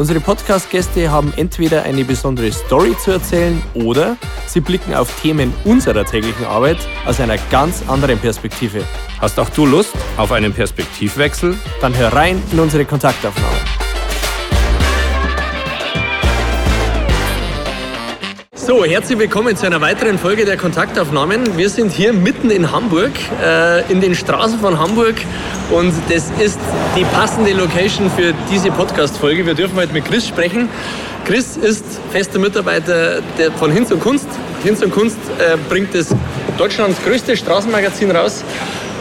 Unsere Podcast-Gäste haben entweder eine besondere Story zu erzählen oder sie blicken auf Themen unserer täglichen Arbeit aus einer ganz anderen Perspektive. Hast auch du Lust auf einen Perspektivwechsel? Dann hör rein in unsere Kontaktaufnahme. So, herzlich willkommen zu einer weiteren Folge der Kontaktaufnahmen. Wir sind hier mitten in Hamburg, äh, in den Straßen von Hamburg und das ist die passende Location für diese Podcast-Folge. Wir dürfen heute mit Chris sprechen. Chris ist fester Mitarbeiter von Hinz und Kunst. Hinz und Kunst äh, bringt das Deutschlands größte Straßenmagazin raus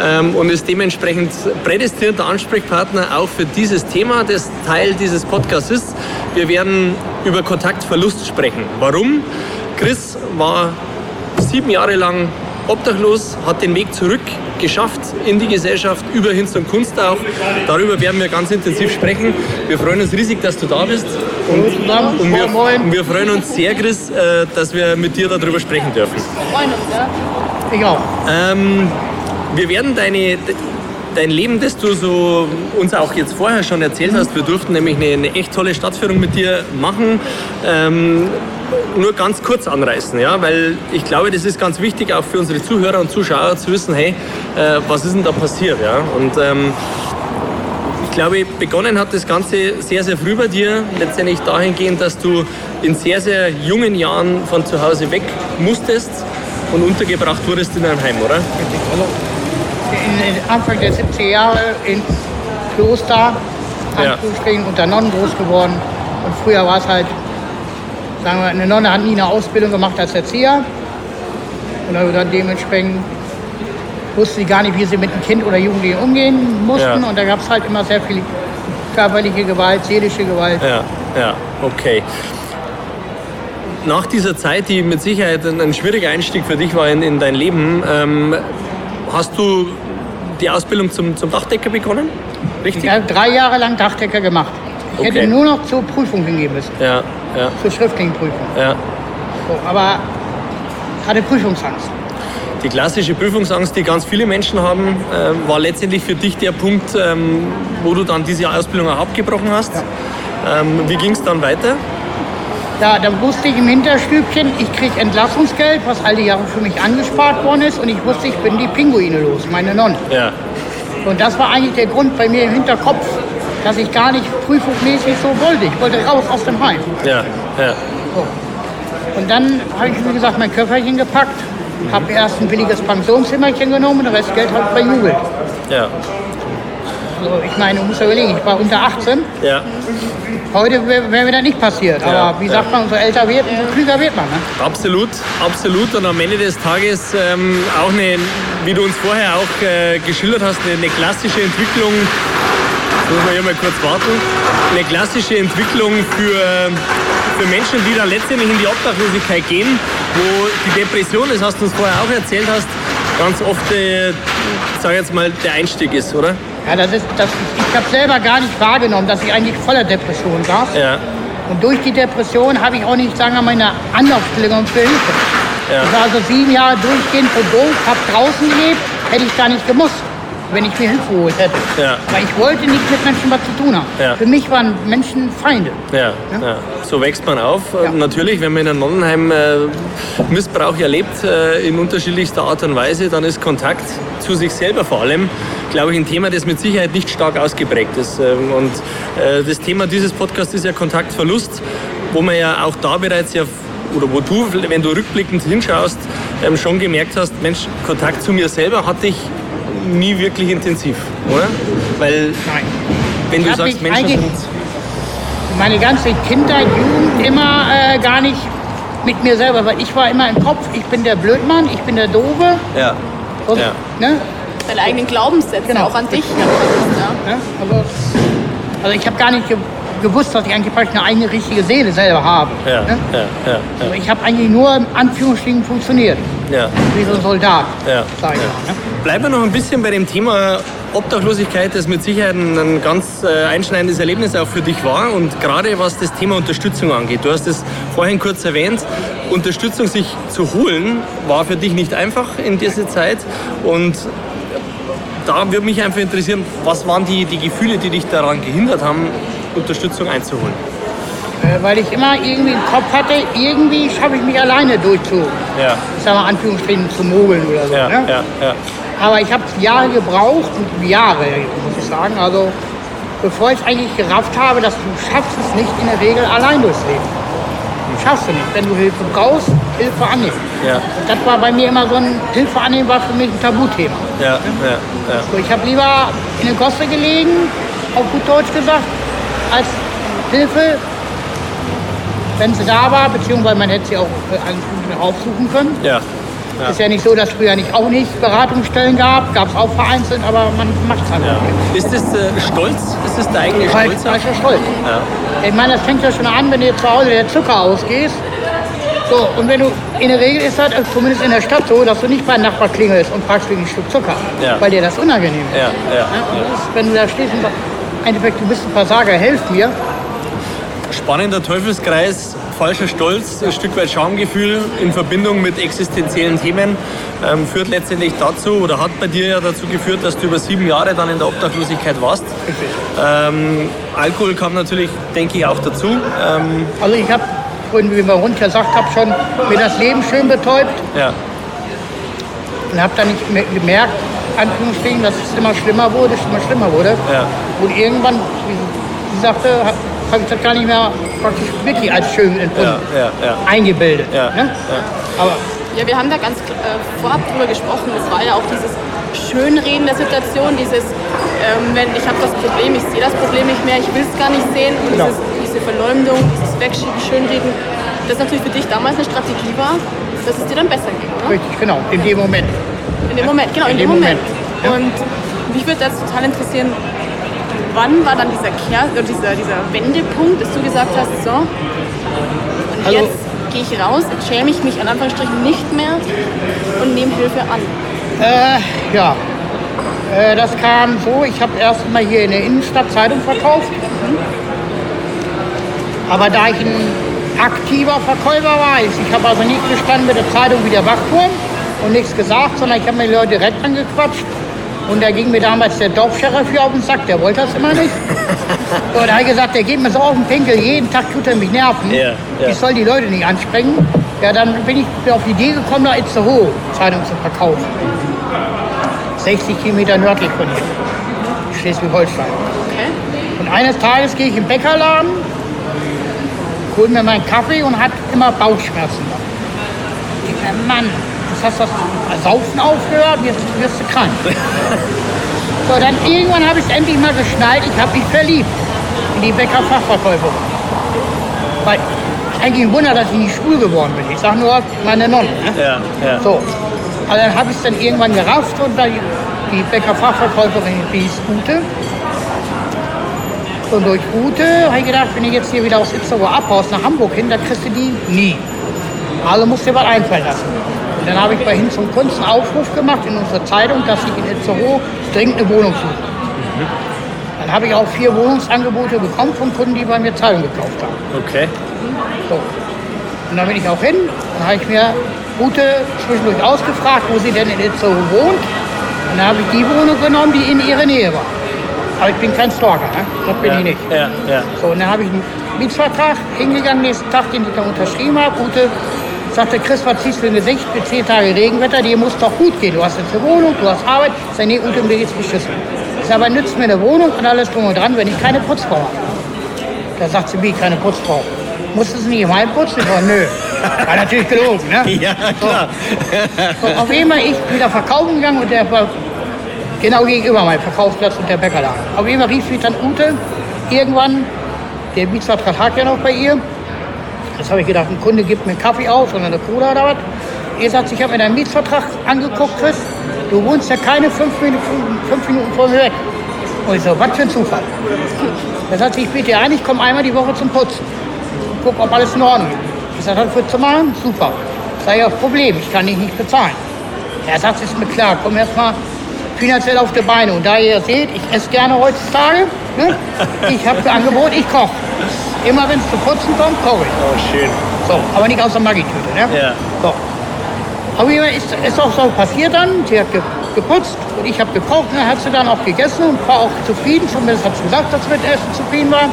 ähm, und ist dementsprechend prädestinierter Ansprechpartner auch für dieses Thema, das Teil dieses Podcasts ist. Wir werden über Kontaktverlust sprechen. Warum? Chris war sieben Jahre lang obdachlos, hat den Weg zurück geschafft in die Gesellschaft, über Hinz und Kunst auch. Darüber werden wir ganz intensiv sprechen. Wir freuen uns riesig, dass du da bist. Und, und, wir, und wir, freuen uns sehr, Chris, äh, dass wir mit dir darüber sprechen dürfen. Wir freuen uns, ja. Ich auch. Ähm, wir werden deine, dein Leben, das du so uns auch jetzt vorher schon erzählt hast. Wir durften nämlich eine, eine echt tolle Stadtführung mit dir machen. Ähm, nur ganz kurz anreißen, ja, weil ich glaube, das ist ganz wichtig auch für unsere Zuhörer und Zuschauer zu wissen, hey, äh, was ist denn da passiert, ja? Und ähm, ich glaube, begonnen hat das Ganze sehr, sehr früh bei dir, letztendlich dahingehend, dass du in sehr, sehr jungen Jahren von zu Hause weg musstest und untergebracht wurdest in einem Heim, oder? In Anfang der 70er Jahre ins Kloster, ja. unter Nonnen groß geworden. Und früher war es halt, sagen wir, eine Nonne hat nie eine Ausbildung gemacht als Erzieher. Und dann dementsprechend wusste sie gar nicht, wie sie mit einem Kind oder Jugendlichen umgehen mussten. Ja. Und da gab es halt immer sehr viel körperliche Gewalt, seelische Gewalt. Ja, ja, okay. Nach dieser Zeit, die mit Sicherheit ein, ein schwieriger Einstieg für dich war in, in dein Leben, ähm, hast du die Ausbildung zum, zum Dachdecker begonnen? Richtig? Ich habe drei Jahre lang Dachdecker gemacht. Ich okay. hätte nur noch zur Prüfung hingehen müssen. Ja, ja. Zur schriftlichen Prüfung. Ja. So, aber hatte Prüfungsangst. Die klassische Prüfungsangst, die ganz viele Menschen haben, äh, war letztendlich für dich der Punkt, ähm, wo du dann diese Ausbildung auch abgebrochen hast. Ja. Ähm, wie ging es dann weiter? Ja, dann wusste ich im Hinterstübchen, ich kriege Entlassungsgeld, was all die Jahre für mich angespart worden ist. Und ich wusste, ich bin die Pinguine los, meine Nonnen. Ja. Und das war eigentlich der Grund bei mir im Hinterkopf, dass ich gar nicht prüfungsmäßig so wollte. Ich wollte raus aus dem Heim. Ja, ja. So. Und dann habe ich, wie gesagt, mein Köfferchen gepackt, mhm. habe erst ein billiges Pensionszimmerchen genommen und das Geld habe ich verjubelt. Ja. Also ich meine, du musst ja überlegen, ich war unter 18. Ja. Heute wäre wär mir das nicht passiert. Aber ja, wie sagt man, umso älter wird, umso klüger wird man. Ne? Absolut, absolut. Und am Ende des Tages ähm, auch eine, wie du uns vorher auch äh, geschildert hast, eine, eine klassische Entwicklung. Jetzt muss man hier mal kurz warten. Eine klassische Entwicklung für, für Menschen, die dann letztendlich in die Obdachlosigkeit gehen, wo die Depression, das hast du uns vorher auch erzählt hast, ganz oft, äh, sag jetzt mal, der Einstieg ist, oder? Ja, das ist, das, ich habe selber gar nicht wahrgenommen, dass ich eigentlich voller Depression saß. Ja. Und durch die Depression habe ich auch nicht, sagen wir mal, eine Anlaufstellung für Hilfe. Ja. Ich war also sieben Jahre durchgehend verdunkt, habe draußen gelebt, hätte ich gar nicht gemusst wenn ich mir Hilfe geholt hätte. Ja. Weil ich wollte nicht mit Menschen was zu tun haben. Ja. Für mich waren Menschen Feinde. Ja. ja. So wächst man auf. Natürlich, wenn man in einem Nonnenheim äh, Missbrauch erlebt, äh, in unterschiedlichster Art und Weise, dann ist Kontakt zu sich selber vor allem, glaube ich, ein Thema, das mit Sicherheit nicht stark ausgeprägt ist. Ähm, und äh, das Thema dieses Podcasts ist ja Kontaktverlust, wo man ja auch da bereits ja oder wo du, wenn du rückblickend hinschaust, ähm, schon gemerkt hast, Mensch, Kontakt zu mir selber hatte ich nie wirklich intensiv, oder? Weil, Nein. wenn du sagst, Menschen sind. Meine ganze Kindheit, Jugend immer äh, gar nicht mit mir selber, weil ich war immer im Kopf, ich bin der Blödmann, ich bin der Doofe. Ja. Und, ja. Ne? Deine eigenen Glaubenssätze genau. auch an dich. Ja. Ja. Also, also ich habe gar nicht gewusst, dass ich eigentlich eine eigene richtige Seele selber habe. Ja, ne? ja, ja, also ich habe eigentlich nur in Anführungsstrichen funktioniert. Ja. Wie so ein Soldat. Ja. Sag ich ja. Mal, ne? Bleiben wir noch ein bisschen bei dem Thema Obdachlosigkeit, das mit Sicherheit ein ganz äh, einschneidendes Erlebnis auch für dich war und gerade was das Thema Unterstützung angeht. Du hast es vorhin kurz erwähnt, Unterstützung sich zu holen war für dich nicht einfach in dieser Zeit und da würde mich einfach interessieren, was waren die, die Gefühle, die dich daran gehindert haben, Unterstützung einzuholen? Äh, weil ich immer irgendwie im Kopf hatte, irgendwie schaffe ich mich alleine durchzu, ja. ich sag mal Anführungsstrichen, zu mogeln oder so. Ja, ne? ja. Aber ich habe Jahre gebraucht, Jahre, muss ich sagen. Also bevor ich eigentlich gerafft habe, dass du schaffst es nicht in der Regel allein durchs Leben. Du schaffst es nicht. Wenn du Hilfe brauchst, Hilfe annehmen. Ja. Das war bei mir immer so ein Hilfe annehmen war für mich ein Tabuthema. Ja, ja, ja. So, ich habe lieber in der Gosse gelegen, auf gut Deutsch gesagt, als Hilfe, wenn sie da war, beziehungsweise man hätte sie auch aufsuchen können. Ja. Ja. Ist ja nicht so, dass es früher nicht auch nicht Beratungsstellen gab, gab es auch vereinzelt, aber man macht es halt ja. nicht. Ist das äh, Stolz? Ist das der eigene Stolz? Falscher Stolz. Ja. Ich meine, das fängt ja schon an, wenn du jetzt zu Hause der Zucker ausgehst. So, und wenn du, in der Regel ist das zumindest in der Stadt so, dass du nicht beim Nachbar klingelst und fragst wegen ein Stück Zucker, ja. weil dir das unangenehm ist. Ja, ja, ja. Ist, wenn du da stehst und sagst, Endeffekt, du bist ein Versager, helf mir. Spannender Teufelskreis, falscher Stolz, ein Stück weit Schamgefühl in Verbindung mit existenziellen Themen ähm, führt letztendlich dazu oder hat bei dir ja dazu geführt, dass du über sieben Jahre dann in der Obdachlosigkeit warst. Ähm, Alkohol kam natürlich, denke ich, auch dazu. Ähm, also ich habe, wie wir rund gesagt haben, schon mir das Leben schön betäubt. Ja. Und habe dann nicht gemerkt, Anführungsstrichen, dass es immer schlimmer wurde, immer schlimmer wurde. Ja. Und irgendwann, wie sie sagte, habe ich das gar nicht mehr praktisch wirklich als schön empfunden, ja, ja, eingebildet. Ne? Aber ja, wir haben da ganz äh, vorab drüber gesprochen. Es war ja auch dieses Schönreden der Situation, dieses, ähm, wenn ich habe das Problem, ich sehe das Problem nicht mehr, ich will es gar nicht sehen. Und genau. dieses, diese Verleumdung, dieses Wegschieben, Schönreden, das natürlich für dich damals eine Strategie war, dass es dir dann besser ging, oder? Richtig, genau, in dem Moment. In dem Moment, genau, in, in dem, Moment. Moment. Und mich würde das total interessieren, wann war dann dieser, Kehr, dieser, dieser Wendepunkt, dass du gesagt hast, so, und also, jetzt gehe ich raus, schäme ich mich an Anführungsstrichen nicht mehr und nehme Hilfe an? Äh, ja. Äh, das kam so, ich habe erst mal hier in der Innenstadt Zeitung verkauft. Mhm. Aber da ich ein aktiver Verkäufer war, ich habe also nicht gestanden mit der Zeitung wie der Wachturm und nichts gesagt, sondern ich habe mir die Leute direkt angequatscht und da ging mir damals der Dorfscheriff hier auf den Sack, der wollte das immer nicht. Und da habe ich gesagt, der geht mir so auf den Pinkel, jeden Tag tut er mich nerven. Ja, ja. Ich soll die Leute nicht ansprengen. Ja, dann bin ich auf die Idee gekommen, nach Itzehoe Zeitung zu verkaufen. 60 Kilometer nördlich von hier, Schleswig-Holstein. Okay. Und eines Tages gehe ich im Bäckerladen, hole mir meinen Kaffee und hat immer Bauchschmerzen. Ich denke, Mann, jetzt hast das Saufen aufgehört, jetzt wirst du krank. so, dann irgendwann habe ich es endlich mal geschnallt, ich habe mich verliebt in die Bäckerfachverkäuferin. Weil eigentlich ein Wunder, dass ich nicht schwul geworden bin. Ich sage nur, meine Nonne. Ne? Ja, ja. So. Also dann habe ich es dann irgendwann gerafft und dann die Bäckerfachverkäuferin hieß Ute. Und durch Ute habe ich gedacht, wenn ich jetzt hier wieder aus Itzehoe abhaust nach Hamburg hin, dann kriegst du die nie. Also musst du dir was einfallen lassen. Und dann habe ich bei Hin zum Kunst einen Aufruf gemacht in unserer Zeitung, dass ich in Itzehoe dringend eine Wohnung suche. Mhm. Dann habe ich auch vier Wohnungsangebote bekommen von Kunden, die bei mir Zeitung gekauft haben. Okay. So. Und dann bin ich auch hin, dann habe ich mir Ute zwischendurch ausgefragt, wo sie denn in Itzehoe wohnt. Und dann habe ich die Wohnung genommen, die in ihrer Nähe war. Aber ich bin kein Stalker, ne? das bin ja, ich nicht. Ja, ja. So, und dann habe ich einen Mietvertrag hingegangen, nächsten Tag, den ich dann unterschrieben habe. Ute Sagte Chris, was ziehst du im Gesicht für zehn Tage Regenwetter? Dir muss doch gut gehen. Du hast jetzt eine Wohnung, du hast Arbeit. Sage, nee, Ute, mir geht's beschissen. Ich sage, aber nützt mir eine Wohnung und alles drum und dran, wenn ich keine Putzfrau habe. Da sagt sie, wie, keine Putzfrau? Musstest du nicht im Heim putzen? Ich sage, nö. War natürlich gelogen, ne? Ja, klar. So. So, auf jeden Fall, ich wieder verkaufen gegangen und der war genau gegenüber meinem Verkaufsplatz und der Bäckerladen. Auf jeden Fall rief mich dann Ute irgendwann, der Mietvertrag hat ja noch bei ihr, Jetzt habe ich gedacht, ein Kunde gibt mir einen Kaffee aus oder eine Cola oder was. Ihr sagt, ich habe mir deinen Mietvertrag angeguckt, Chris. Du wohnst ja keine fünf Minuten, fünf Minuten vor mir weg. Und ich so, was für ein Zufall. Er sagt, ich biete ein, ich komme einmal die Woche zum Putzen. Guck, ob alles in Ordnung ist. Ich sage, das wird zu machen? Super. Sei ja Problem, ich kann dich nicht bezahlen. Er sagt, ist mir klar, komm erst finanziell auf die Beine. Und da ihr seht, ich esse gerne heutzutage. Ne? Ich habe ein Angebot, ich koche. Immer wenn es zu putzen kommt, koche ich. Oh, schön. So, aber nicht aus der Maggi-Tüte. Ne? Ja. So. Aber wie ist, ist auch so passiert dann. Sie hat ge, geputzt und ich habe gekocht. Und dann hat sie dann auch gegessen und war auch zufrieden. Zumindest hat sie gesagt, dass sie mit Essen zufrieden war.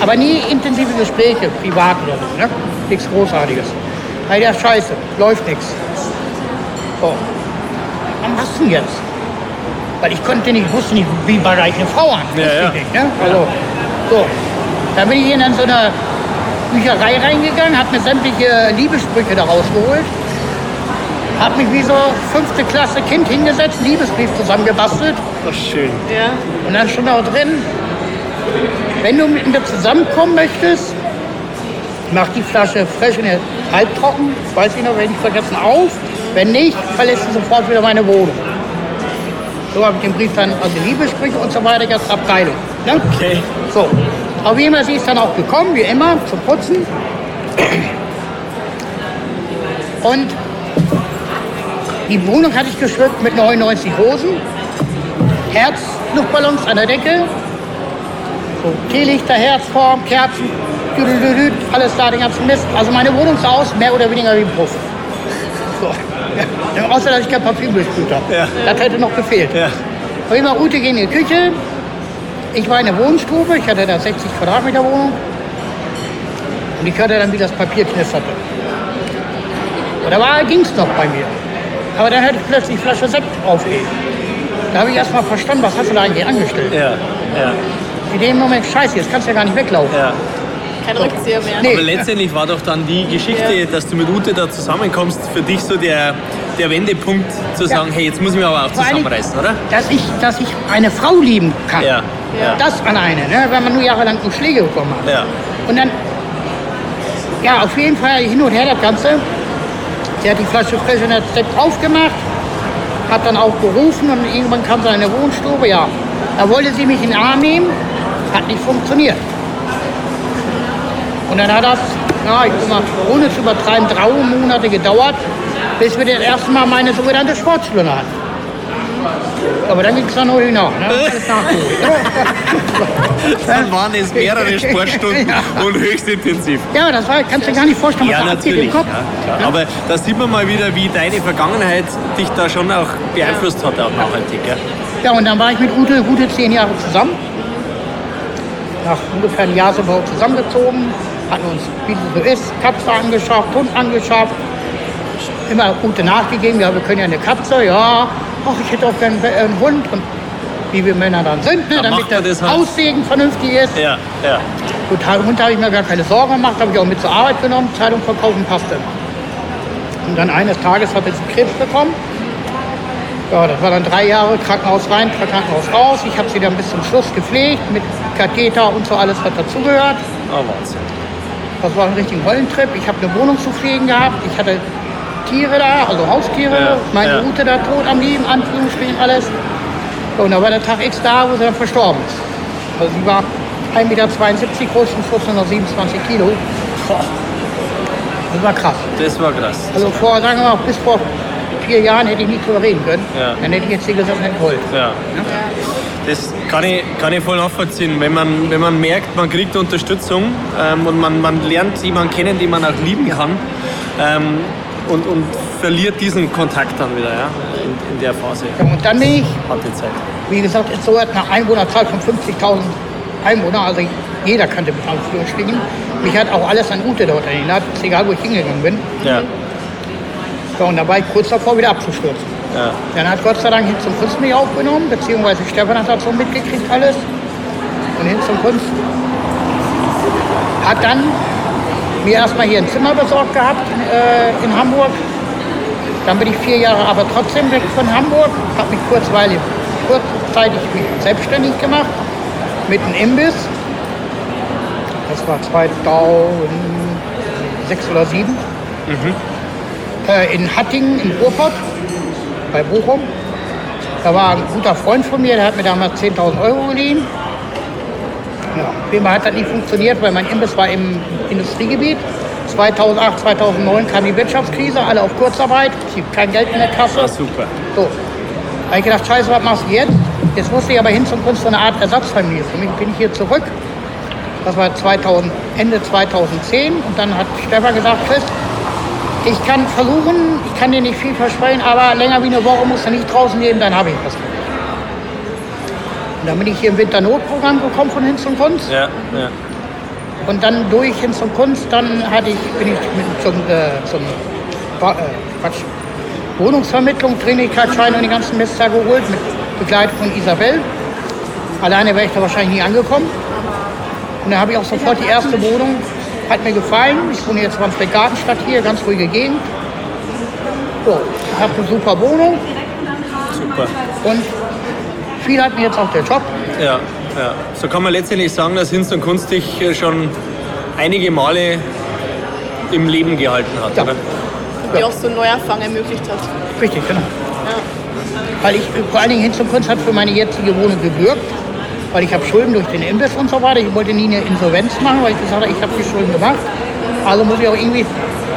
Aber nie intensive Gespräche, privat oder so. Ne? Nichts Großartiges. Weil ja, scheiße, läuft nichts. So. Was machst du denn jetzt? Weil ich konnte nicht, wusste nicht, wie bereite ich eine Frau an. Ja, ja. ich Nicht, ne? Also, so. Dann bin ich in so eine Bücherei reingegangen, habe mir sämtliche Liebessprüche da rausgeholt. Habe mich wie so fünfte Klasse Kind hingesetzt, einen Liebesbrief zusammengebastelt. Oh, schön. Ja. Und dann stand auch drin, wenn du mit mir zusammenkommen möchtest, mach die Flasche frisch in der halbtrocken, weiß ich noch, werde ich vergessen, auf. Wenn nicht, verlässt du sofort wieder meine Wohnung. So habe ich den Brief dann, also Liebessprüche und so weiter, jetzt Abteilung. Ne? Okay. So, auf jeden Fall, sie ist dann auch gekommen, wie immer, zum Putzen. Und die Wohnung hatte ich geschmückt mit 99 Rosen, Herzluftballons an der Decke, so Teelichter, Herzform, Kerzen, alles da, den ganzen Mist. Also meine Wohnung sah aus mehr oder weniger wie ein Puff. So. Ja. Außer, dass ich kein Parfüm gesprüht habe. Ja. Das hätte noch gefehlt. Ja. Auf jeden Fall, Ute ging in die Küche. Ich war in der Wohnstube. Ich hatte da 60 Quadratmeter Wohnung. Und ich hörte dann, wie das Papier knisterte. Und da ging es noch bei mir. Aber dann hörte ich plötzlich die Flasche Sekt aufgehen. Da habe ich erst mal verstanden, was hast du da eigentlich angestellt? Ja. Ja. In dem Moment, scheiße, jetzt kannst du ja gar nicht weglaufen. ja. Kein Rückzieher mehr. Nee. Aber letztendlich war doch dann die Geschichte, Ja. dass du mit Ute da zusammenkommst, für dich so der, der Wendepunkt zu sagen, hey, jetzt muss ich mich aber auch zusammenreißen, oder? Dass ich, dass ich eine Frau lieben kann. Ja. Ja. Das an eine, ne? wenn man nur jahrelang nur Schläge bekommen hat. Ja. Und dann, ja, auf jeden Fall hin und her das Ganze. Sie hat die Flasche frisch in der Sekt aufgemacht, hat dann auch gerufen und irgendwann kam sie in eine Wohnstube. Ja, da wollte sie mich in den Arm nehmen, hat nicht funktioniert. Und dann hat das, ja, ich sag mal, ohne zu übertreiben, drei Monate gedauert, bis wir das erste Mal meine sogenannte Sportstunde hatten. Aber dann ging es dann nur hinaus. Ne? Dann waren es mehrere Sportstunden Ja. und höchst intensiv. Ja, das war, kannst du dir gar nicht vorstellen, was Ja, da natürlich. im Kopf. Ja, klar. Aber da sieht man mal wieder, wie deine Vergangenheit dich da schon auch beeinflusst hat, auch nachhaltig. Gell? Ja, und dann war ich mit Ute gute zehn Jahre zusammen. Nach ungefähr einem Jahr sind wir auch zusammengezogen, hatten uns, wie es so ist, Katze angeschafft, Hund angeschafft. Immer Ute nachgegeben, ja, wir können ja eine Katze, ja. Ach, ich hätte auch gerne einen Hund. Und wie wir Männer dann sind, ne, Dann damit der das halt. Aussehen vernünftig ist. Ja, ja. Gut, Hund habe ich mir gar keine Sorgen gemacht, habe ich auch mit zur Arbeit genommen, Zeitung verkaufen passte. Und dann eines Tages hat jetzt Krebs bekommen. Ja, das war dann drei Jahre Krankenhaus rein, Krankenhaus raus. Ich habe sie dann bis zum Schluss gepflegt mit Katheter und so alles, was dazugehört. Oh, Wahnsinn. Das war ein richtiger Hollentrip. Ich habe eine Wohnung zu pflegen gehabt. Ich hatte Tiere da, also Haustiere. Ja, Meine ja. Ute da tot am Leben, Anführungsstrichen alles. Und da war der Tag X da, wo sie dann verstorben ist. Also sie war 1,72 Meter groß und 1427 Kilo. Das war krass. Das war krass. Also vor, sagen wir mal, bis vor vier Jahren hätte ich nicht drüber reden können. Ja. Dann hätte ich jetzt hier gesagt, nicht. Ja. Das kann ich, kann ich voll nachvollziehen. Wenn man, wenn man merkt, man kriegt Unterstützung ähm, und man, man lernt jemanden kennen, den man auch lieben kann ähm, und, und verliert diesen Kontakt dann wieder ja, in, in der Phase. Und dann bin ich. Wie gesagt, ist so eine Einwohnerzahl von 50.000 Einwohner, also jeder kannte mich Anführungsstrichen. Mich hat auch alles an Ute dort erinnert, egal wo ich hingegangen bin. Ja. Ja, und da war ich kurz davor wieder abzustürzen. Ja. Dann hat Gott sei Dank hin zum Kunst mich aufgenommen, beziehungsweise Stefan hat das so mitgekriegt alles. Und hin zum Kunst hat dann mir erstmal hier ein Zimmer besorgt gehabt äh, in Hamburg. Dann bin ich vier Jahre aber trotzdem weg von Hamburg, habe mich kurzweilig, kurzzeitig selbstständig gemacht mit einem Imbiss. Das war 2006 oder 2007. Äh, in Hattingen im Ruhrpott bei Bochum. Da war ein guter Freund von mir, der hat mir damals 10.000 Euro geliehen. Fall hat das nicht funktioniert, weil mein Imbiss war im Industriegebiet. 2008, 2009 kam die Wirtschaftskrise, alle auf Kurzarbeit, es gibt kein Geld in der Kasse. War super. So. Da habe ich gedacht, scheiße, was machst du jetzt? Jetzt musste ich aber hin zum Kunst so eine Art Ersatzfamilie. Für mich bin ich hier zurück. Das war 2000, Ende 2010 und dann hat Stefan gesagt, Chris, ich kann versuchen, ich kann dir nicht viel versprechen, aber länger wie eine Woche musst du nicht draußen leben, dann habe ich was. Dann bin ich hier im Winternotprogramm gekommen von Hinz und Kunst. Ja, ja. Und dann durch Hinz und Kunst, dann hatte ich, bin ich mit, zum, äh, zum äh, Quatsch, Wohnungsvermittlung, Dringlichkeitsschein und die ganzen Mist geholt mit Begleitung von Isabel. Alleine wäre ich da wahrscheinlich nie angekommen. Und dann habe ich auch sofort die erste Wohnung, hat mir gefallen. Ich wohne jetzt in Gartenstadt hier, ganz ruhige Gegend. So, ich habe eine super Wohnung. Super. Und viel hat mir jetzt auch der Job. Ja, ja. So kann man letztendlich sagen, dass Hinz und Kunst dich äh, schon einige Male im Leben gehalten hat, Ja. oder? Die auch so Neuerfang ermöglicht hat. Richtig, genau. Ja. Weil ich vor allen Dingen Hinz und Kunst hat für meine jetzige Wohnung gewirkt. Weil ich habe Schulden durch den Imbiss und so weiter. Ich wollte nie eine Insolvenz machen, weil ich gesagt habe, ich habe die Schulden gemacht. Also muss ich auch irgendwie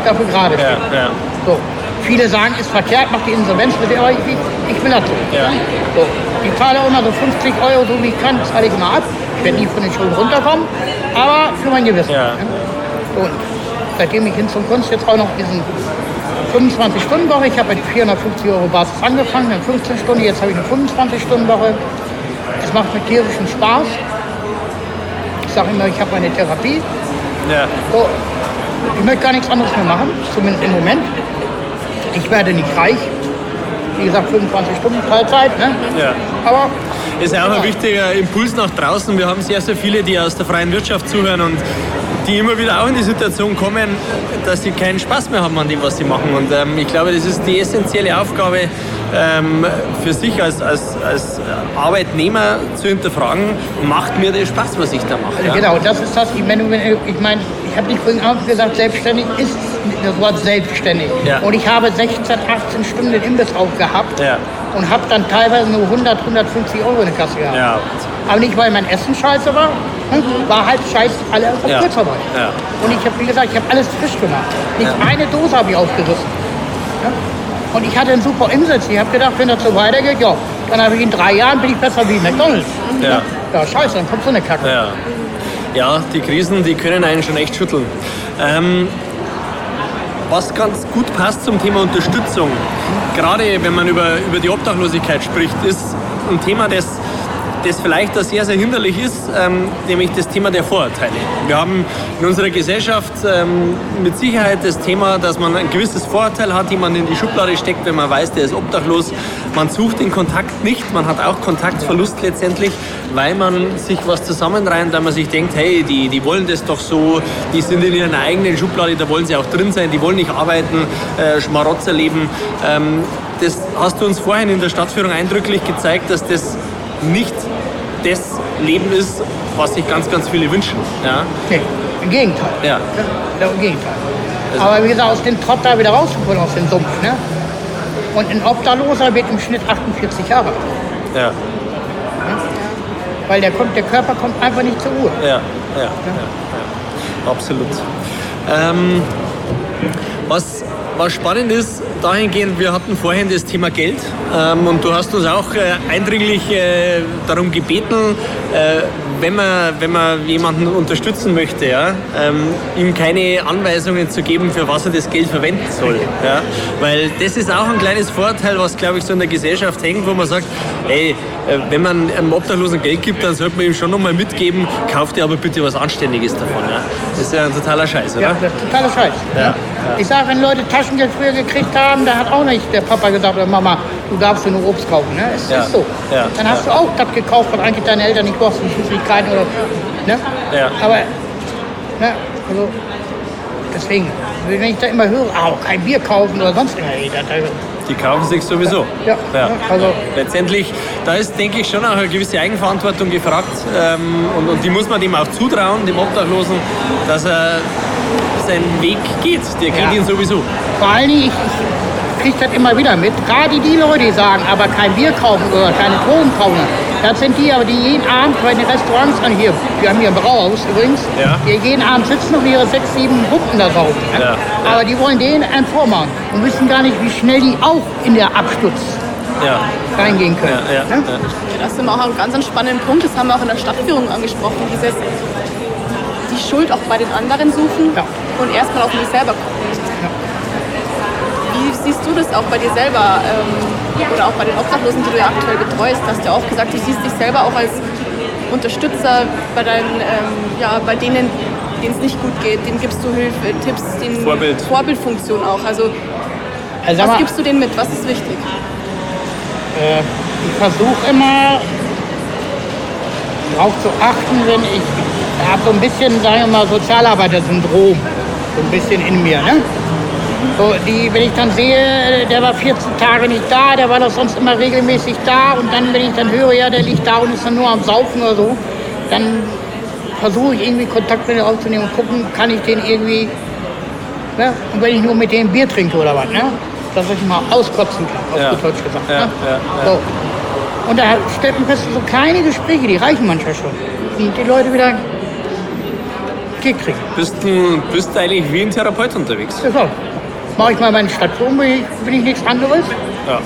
dafür gerade stehen. Ja, ja. So. Viele sagen, ist verkehrt, mach die Insolvenz mit aber ich, ich will das so. Ja. so. Ich zahle immer so 50 Euro, so wie ich kann, zahle ich immer ab. Ich werde nie von den Schulden runterkommen, aber für mein Gewissen. Ja. So, Und seitdem ich hin zum Kunst jetzt auch noch diesen 25-Stunden-Woche, ich habe mit 450 Euro Basis angefangen, dann 15 Stunden, jetzt habe ich eine 25-Stunden-Woche. Es macht mir tierischen Spaß. Ich sage immer, ich habe meine Therapie. ja. So, ich möchte gar nichts anderes mehr machen, zumindest im Moment. Ich werde nicht reich. Wie gesagt, 25 Stunden Teilzeit. Ne? ja. Aber ist ja auch ein wichtiger Impuls nach draußen. Wir haben sehr, sehr viele, die aus der freien Wirtschaft zuhören und die immer wieder auch in die Situation kommen, dass sie keinen Spaß mehr haben an dem, was sie machen. Und ähm, ich glaube, das ist die essentielle Aufgabe ähm, für sich als, als, als Arbeitnehmer zu hinterfragen, macht mir das Spaß, was ich da mache? Ja? Genau, das ist das. Ich meine, ich, mein, ich habe nicht vorhin auch gesagt, selbstständig ist das Wort selbstständig. Ja. Und ich habe 16, 18 Stunden den Imbiss aufgehabt Ja. und habe dann teilweise nur 100, 150 Euro in der Kasse gehabt. Ja. Aber nicht, weil mein Essen scheiße war, hm, war halt scheiße alle auf Ja. Kurzarbeit. Ja. Und ich habe, wie gesagt, ich habe alles frisch gemacht. Nicht eine Dose habe ich aufgerissen. Und ich hatte einen super Umsatz. Ich habe gedacht, wenn das so weitergeht, ja, dann habe ich in drei Jahren bin ich besser wie McDonalds. Ja. Ja, scheiße, dann kommt so eine Kacke. Ja. ja, die Krisen, die können einen schon echt schütteln. Ähm, was ganz gut passt zum Thema Unterstützung, gerade wenn man über, über die Obdachlosigkeit spricht, ist ein Thema, das, das vielleicht da sehr, sehr hinderlich ist, ähm, nämlich das Thema der Vorurteile. Wir haben in unserer Gesellschaft ähm, mit Sicherheit das Thema, dass man ein gewisses Vorurteil hat, jemand in die Schublade steckt, wenn man weiß, der ist obdachlos. Man sucht den Kontakt nicht, man hat auch Kontaktverlust letztendlich, weil man sich was zusammenreimt, weil man sich denkt, hey, die, die wollen das doch so, die sind in ihrer eigenen Schublade, da wollen sie auch drin sein, die wollen nicht arbeiten, äh, Schmarotzer leben. Ähm, das hast du uns vorhin in der Stadtführung eindrücklich gezeigt, dass das nicht das Leben ist, was sich ganz, ganz viele wünschen. Ja? Nee, im Gegenteil. Ja. Ja, Im Gegenteil. Aber wie gesagt, aus dem Trott da wieder rauszuholen, aus dem Sumpf. Ne? Und ein Obdachloser wird im Schnitt 48 Jahre alt. Ja, Weil der, kommt, der Körper kommt einfach nicht zur Ruhe. ja, ja, ja, ja. absolut. Ähm, was, was spannend ist, dahingehend, wir hatten vorhin das Thema Geld ähm, und du hast uns auch äh, eindringlich äh, darum gebeten, äh, wenn, man, wenn man jemanden unterstützen möchte, ja, ähm, ihm keine Anweisungen zu geben, für was er das Geld verwenden soll. Ja? Weil das ist auch ein kleines Vorteil, was glaube ich so in der Gesellschaft hängt, wo man sagt, ey, äh, wenn man einem Obdachlosen Geld gibt, dann sollte man ihm schon nochmal mitgeben, kauft dir aber bitte was Anständiges davon. Ja? Das ist ja ein totaler Scheiß, oder? Ja, totaler Scheiß. Ja, Ich sage, wenn Leute Taschengeld früher gekriegt haben, da hat auch nicht der Papa gesagt, oder Mama, du darfst dir nur Obst kaufen. Ne? Es Ja. ist so. Ja. Dann hast du auch das gekauft, was eigentlich deine Eltern nicht kosten, Süßigkeiten oder. Ne? Ja. Aber, ne, also, deswegen, wenn ich da immer höre, ah, kein Bier kaufen oder sonst irgendwas, Die kaufen sich sowieso. Ja, also- Letztendlich, da ist, denke ich, schon auch eine gewisse Eigenverantwortung gefragt. Ähm, und, und die muss man dem auch zutrauen, dem Obdachlosen, dass er seinen Weg geht. Der geht Ja. ihn sowieso. Vor allen Dingen, ich, ich kriege das immer wieder mit. Gerade die Leute, die sagen, aber kein Bier kaufen oder keine Drogen kaufen. Das sind die, aber die jeden Abend bei den Restaurants an hier, wir haben hier ein Brauhaus übrigens, Ja. die jeden Abend sitzen und ihre sechs, sieben Pumpen da ne? Ja. Aber die wollen denen einen vormachen und wissen gar nicht, wie schnell die auch in der Absturz ja. reingehen können. Ja, ja, ne? ja. Das ist immer auch ein ganz ein spannender Punkt, das haben wir auch in der Stadtführung angesprochen, dieses die Schuld auch bei den anderen suchen Ja. und erstmal auf mich selber gucken. Ja. Wie siehst du das auch bei dir selber ähm, oder auch bei den Obdachlosen, die du ja aktuell betreust? Hast du ja auch gesagt, du siehst dich selber auch als Unterstützer bei deinen, ähm, ja, bei denen, denen es nicht gut geht, denen gibst du Hilfe, Tipps, den Vorbild. Vorbildfunktion auch. Also Also was mal, gibst du denen mit? Was ist wichtig? äh, ich versuche immer darauf zu achten, wenn ich, ich habe so ein bisschen, sagen wir mal, Sozialarbeiter-Syndrom, so ein bisschen in mir. Ne? So, die, wenn ich dann sehe, der war 14 Tage nicht da, der war doch sonst immer regelmäßig da und dann, wenn ich dann höre, ja, der liegt da und ist dann nur am Saufen oder so, dann versuche ich irgendwie Kontakt mit denen aufzunehmen und gucken, kann ich den irgendwie, ne? und wenn ich nur mit dem Bier trinke oder was, ne? dass ich mal auskotzen kann, auf Ja. gut Deutsch gesagt. Ne? ja, ja. So. Und da stellt man fest, so kleine Gespräche, die reichen manchmal schon. Und die Leute wieder Kriegen. Bist du bist eigentlich wie ein Therapeut unterwegs? Ja, so. Mache ich mal meine Station, bin ich, nichts anderes. Ja.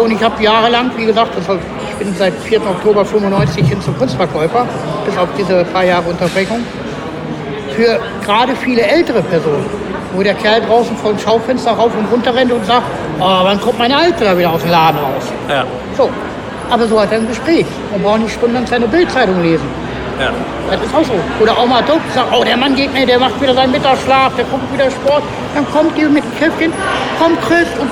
Und ich habe jahrelang, wie gesagt, hab, ich bin seit 4. Oktober 95 hin zum Kunstverkäufer, bis auf diese paar Jahre Unterbrechung, für gerade viele ältere Personen, wo der Kerl draußen vor dem Schaufenster rauf und runter rennt und sagt, oh, wann kommt meine Alte da wieder aus dem Laden raus? Ja. So, aber so hat er ein Gespräch. Man braucht nicht stundenlang seine Bildzeitung lesen. Ja. Das ist auch so. Oder auch mal dumm, sagt, oh, der Mann geht mir, der macht wieder seinen Mittagsschlaf, der guckt wieder Sport. Dann kommt die mit dem Käffchen, kommt Chris und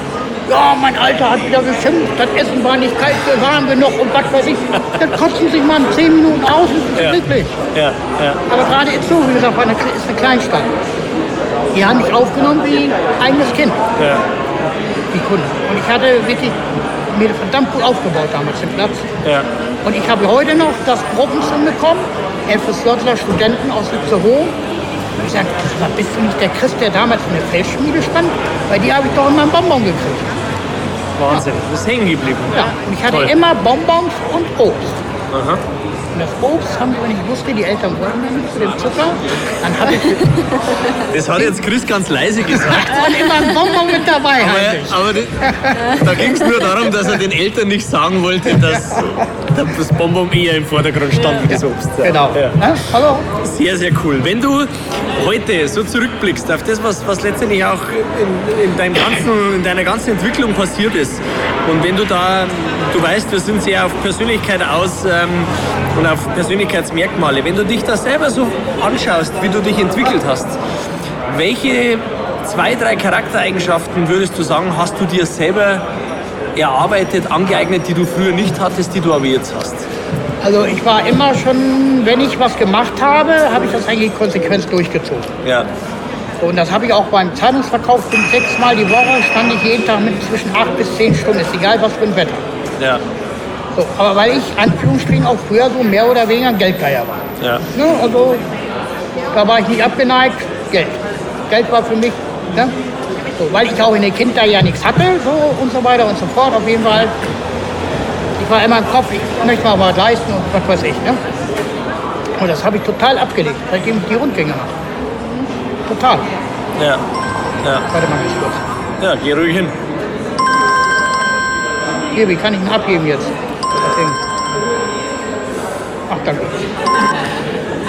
ja, mein Alter hat wieder geschimpft, das Essen war nicht kalt, warm genug und was weiß ich. Dann kotzen sich mal in 10 Minuten aus und sind Ja. glücklich. Ja. Ja. Aber gerade jetzt so, wie gesagt, eine, ist eine Kleinstadt. Die haben mich aufgenommen wie ein eigenes Kind, Ja. die Kunden. Und ich hatte wirklich mir verdammt gut aufgebaut damals den Platz. Ja. Und ich habe heute noch das Gruppenzimmer bekommen, FSJler Studenten aus Lützehoe. Und ich sage, bist du nicht der Chris, der damals in der Felsschmiede stand? Weil die habe ich doch immer einen Bonbon gekriegt. Wahnsinn. Du bist hängen geblieben. Ja. Und ich hatte Toll. immer Bonbons und Obst. Aha. Und das Obst haben die, wenn ich wusste, die Eltern wollten nicht zu dem Zucker, dann habe ich Das hat jetzt Chris ganz leise gesagt. dann immer einen Bonbon mit dabei. Aber, aber die- da ging es nur darum, dass er den Eltern nicht sagen wollte, dass das Bonbon eher im Vordergrund stand wie das Obst. Genau. Ja. Ja, hallo? Sehr, sehr cool. Wenn du heute so zurückblickst auf das, was, was letztendlich auch in, in, deinem ganzen, in deiner ganzen Entwicklung passiert ist und wenn du da, du weißt, wir sind sehr auf Persönlichkeit aus ähm, und auf Persönlichkeitsmerkmale, wenn du dich da selber so anschaust, wie du dich entwickelt hast, welche zwei, drei Charaktereigenschaften würdest du sagen, hast du dir selber erarbeitet, angeeignet, die du früher nicht hattest, die du aber jetzt hast? Also ich war immer schon, wenn ich was gemacht habe, habe ich das eigentlich konsequent durchgezogen. Ja. Und das habe ich auch beim Zeitungsverkauf. Bin sechsmal die Woche, stand ich jeden Tag mit zwischen acht bis zehn Stunden. Ist egal, was für ein Wetter. Ja. So, aber weil ich, Anführungsstrichen, auch früher so mehr oder weniger ein Geldgeier war. Ja. Ne, also, da war ich nicht abgeneigt. Geld. Geld war für mich, ne? So, weil ich auch in der Kindheit ja nichts hatte so, und so weiter und so fort. Auf jeden Fall. Ich war immer im Kopf, ich möchte mal was leisten und was weiß ich. Ne? Und das habe ich total abgelegt, seitdem ich die Rundgänge mache. Total. Ja. Ja. Warte mal ganz kurz. Ja, geh ruhig hin. Hier, wie kann ich ihn abgeben jetzt? Das Ding. Ach, danke.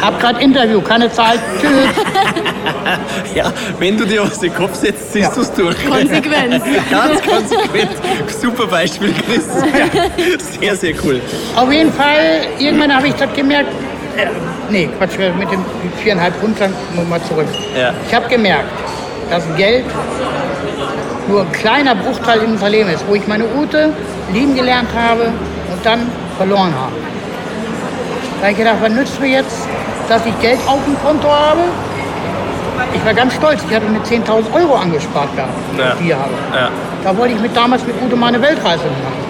Hab grad Interview, keine Zeit. Tschüss. Ja, wenn du dir was in den Kopf setzt, ziehst Ja. du es durch. Konsequenz. Ganz konsequent. Super Beispiel, Chris. Sehr, sehr cool. Auf jeden Fall, irgendwann habe ich das gemerkt. Äh, nee, Quatsch, mit dem viereinhalb Rundgang nochmal zurück. Ja. Ich habe gemerkt, dass Geld nur ein kleiner Bruchteil in unser Leben ist, wo ich meine Ute lieben gelernt habe und dann verloren habe. Da habe ich gedacht, was nützt mir jetzt, dass ich Geld auf dem Konto habe? Ich war ganz stolz, ich hatte mir 10.000 Euro angespart gehabt, die Ja. ich hier habe. Ja. Da wollte ich mit damals mit Ute mal eine Weltreise machen.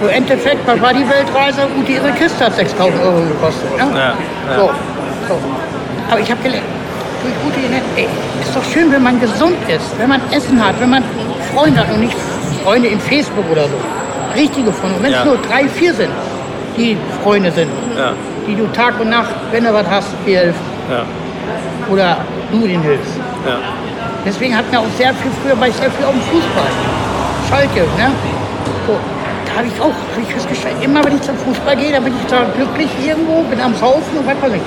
So, Im Endeffekt, was war die Weltreise? Ute, ihre Kiste hat 6.000 Euro gekostet. Ne? Ja. So, so. Aber ich habe gelernt, durch Ute gelernt, ey, ist doch schön, wenn man gesund ist, wenn man Essen hat, wenn man Freunde hat und nicht Freunde im Facebook oder so. Richtige Freunde. Und wenn es nur drei, vier sind, die Freunde sind, die du Tag und Nacht, wenn du was hast, dir helfen. Ja. Oder du denen hilfst. Ja. Deswegen hat mir auch sehr viel früher, war ich sehr viel auf dem Fußball. Schalke, ne? So, da habe ich auch hab ich festgestellt, immer wenn ich zum Fußball gehe, dann bin ich da glücklich irgendwo, bin am Saufen und was weiß ich.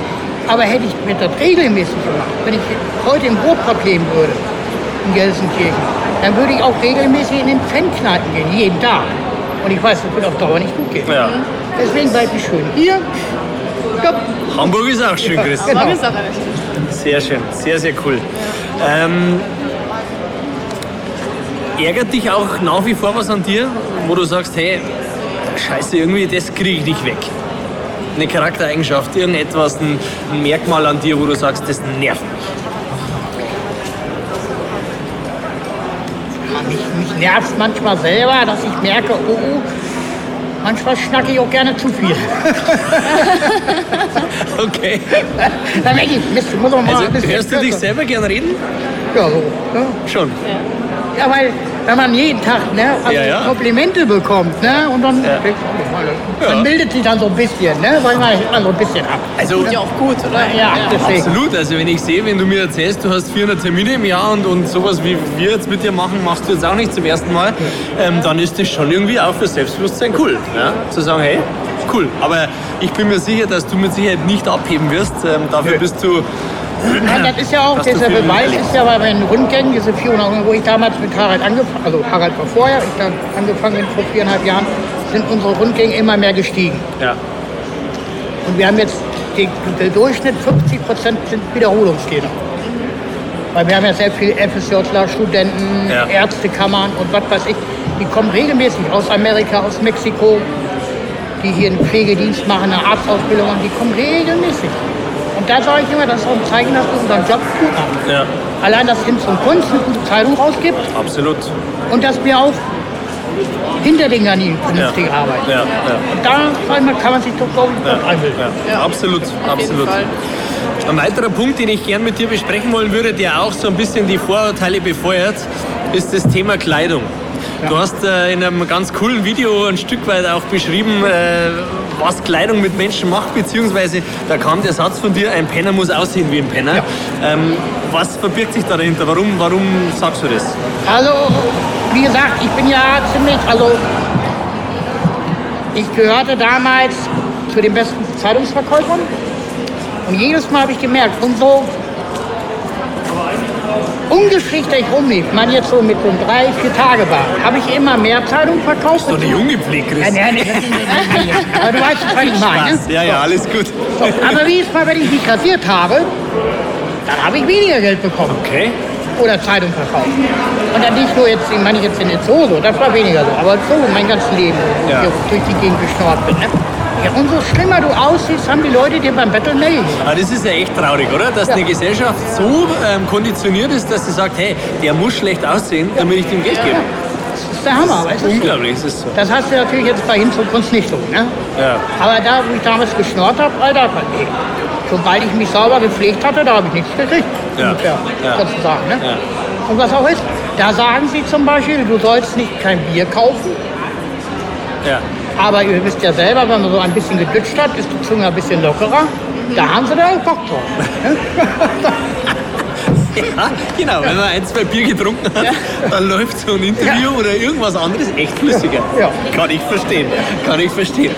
Aber hätte ich mir das regelmäßig gemacht, wenn ich heute im Ruhrpott leben würde, in Gelsenkirchen, dann würde ich auch regelmäßig in den Fankneipen gehen, jeden Tag. Und ich weiß, das wird auf Dauer nicht gut gehen. Ja. Deswegen bleibe ich schön hier. Stopp. Hamburg ist auch schön, Chris. Genau. Mag ist auch echt. Sehr schön, sehr, sehr cool. Ähm, ärgert dich auch nach wie vor was an dir, wo du sagst, hey, scheiße, irgendwie das kriege ich nicht weg? Eine Charaktereigenschaft, irgendetwas, ein, ein Merkmal an dir, wo du sagst, das nervt mich. Mich, nervt manchmal selber, dass ich merke, oh, oh, manchmal schnacke ich auch gerne zu viel. Okay. Dann ich, Mist, muss auch mal Also hörst du dich selber gern reden? Ja, so. Ne? Schon. Ja, weil wenn man jeden Tag ne, also Ja, ja. Komplimente bekommt, ne, und dann, Ja. dann bildet sich dann so ein bisschen, ne, sag ich mal, hebt man so ein bisschen ab. Also Ja, auch gut, oder? Ja. Absolut, also wenn ich sehe, wenn du mir erzählst, du hast 400 Termine im Jahr und, und sowas wie wir jetzt mit dir machen, machst du jetzt auch nicht zum ersten Mal, ähm, dann ist das schon irgendwie auch für Selbstbewusstsein cool. Ja? Zu sagen, hey, cool. Aber ich bin mir sicher, dass du mit Sicherheit nicht abheben wirst. Ähm, dafür Nö. bist du. Nein, das ist ja auch, dieser Beweis ist ja bei meinen Rundgängen, diese 400 Euro, wo ich damals mit Harald angefangen, also Harald war vorher, ich dann angefangen bin vor viereinhalb Jahren, sind unsere Rundgänge immer mehr gestiegen. Ja. Und wir haben jetzt, die, der Durchschnitt 50 Prozent sind Wiederholungsgänger. Weil wir haben ja sehr viele FSJler, Studenten, Ja. Ärztekammern und was weiß ich. Die kommen regelmäßig aus Amerika, aus Mexiko, die hier einen Pflegedienst machen, eine Arztausbildung und die kommen regelmäßig. Und da sage ich immer, das ist auch ein Zeichen, dass wir unseren Job gut machen. Ja, Allein, dass Hinz und Kunst eine gute Zeitung rausgibt absolut. und dass wir auch hinter den Gardinen vernünftig Ja. arbeiten. Ja, ja. Und da ich mal, kann man sich doch, glaube ich, gut einbilden. Ja, absolut, jeden absolut. Fall. Ein weiterer Punkt, den ich gern mit dir besprechen wollen würde, der auch so ein bisschen die Vorurteile befeuert, ist das Thema Kleidung. Du hast äh, in einem ganz coolen Video ein Stück weit auch beschrieben, äh, was Kleidung mit Menschen macht, beziehungsweise da kam der Satz von dir, ein Penner muss aussehen wie ein Penner. Ja. Ähm, was verbirgt sich da dahinter? Warum, warum sagst du das? Also, wie gesagt, ich bin ja ziemlich, also ich gehörte damals zu den besten Zeitungsverkäufern und jedes Mal habe ich gemerkt, umso ungeschickter ich rumlief, man jetzt so mit so drei, vier Tage war, habe ich immer mehr Zeitungen verkauft. So eine junge Pflege, Chris. Nein, nein, nein, Aber du weißt, was ich meine. Ja, ja, alles gut. So, aber wie es mal, wenn ich mich kassiert habe, dann habe ich weniger Geld bekommen. Okay. oder Zeitung verkauft. Und dann nicht nur jetzt, ich meine jetzt in der Zoo, so, das war weniger so, aber so mein ganzes Leben, Ja. ich durch die Gegend geschnorrt bin. Ne? Ja, umso schlimmer du aussiehst, haben die Leute dir beim Battle melden. Aber das ist ja echt traurig, oder? Dass Ja. eine Gesellschaft so ähm, konditioniert ist, dass sie sagt, hey, der muss schlecht aussehen, damit ich dem Geld gebe. Das ist der Hammer, weißt du? Unglaublich, ist so. Das hast du natürlich jetzt bei Hinz und Kunst nicht so. Ne? Ja. Aber da, wo ich damals geschnorrt habe, Alter, sobald ich mich sauber gepflegt hatte, da habe ich nichts gekriegt. Ja. Ungefähr, Ja. sozusagen. Ne? Ja. Und was auch ist, da sagen sie zum Beispiel, du sollst nicht kein Bier kaufen, Ja. Aber ihr wisst ja selber, wenn man so ein bisschen gedutscht hat, ist die Zunge ein bisschen lockerer. Da haben sie da Bock drauf. ja, genau. Wenn man ein, zwei Bier getrunken hat, dann läuft so ein Interview oder irgendwas anderes echt flüssiger. Ja. Kann ich verstehen. Kann ich verstehen.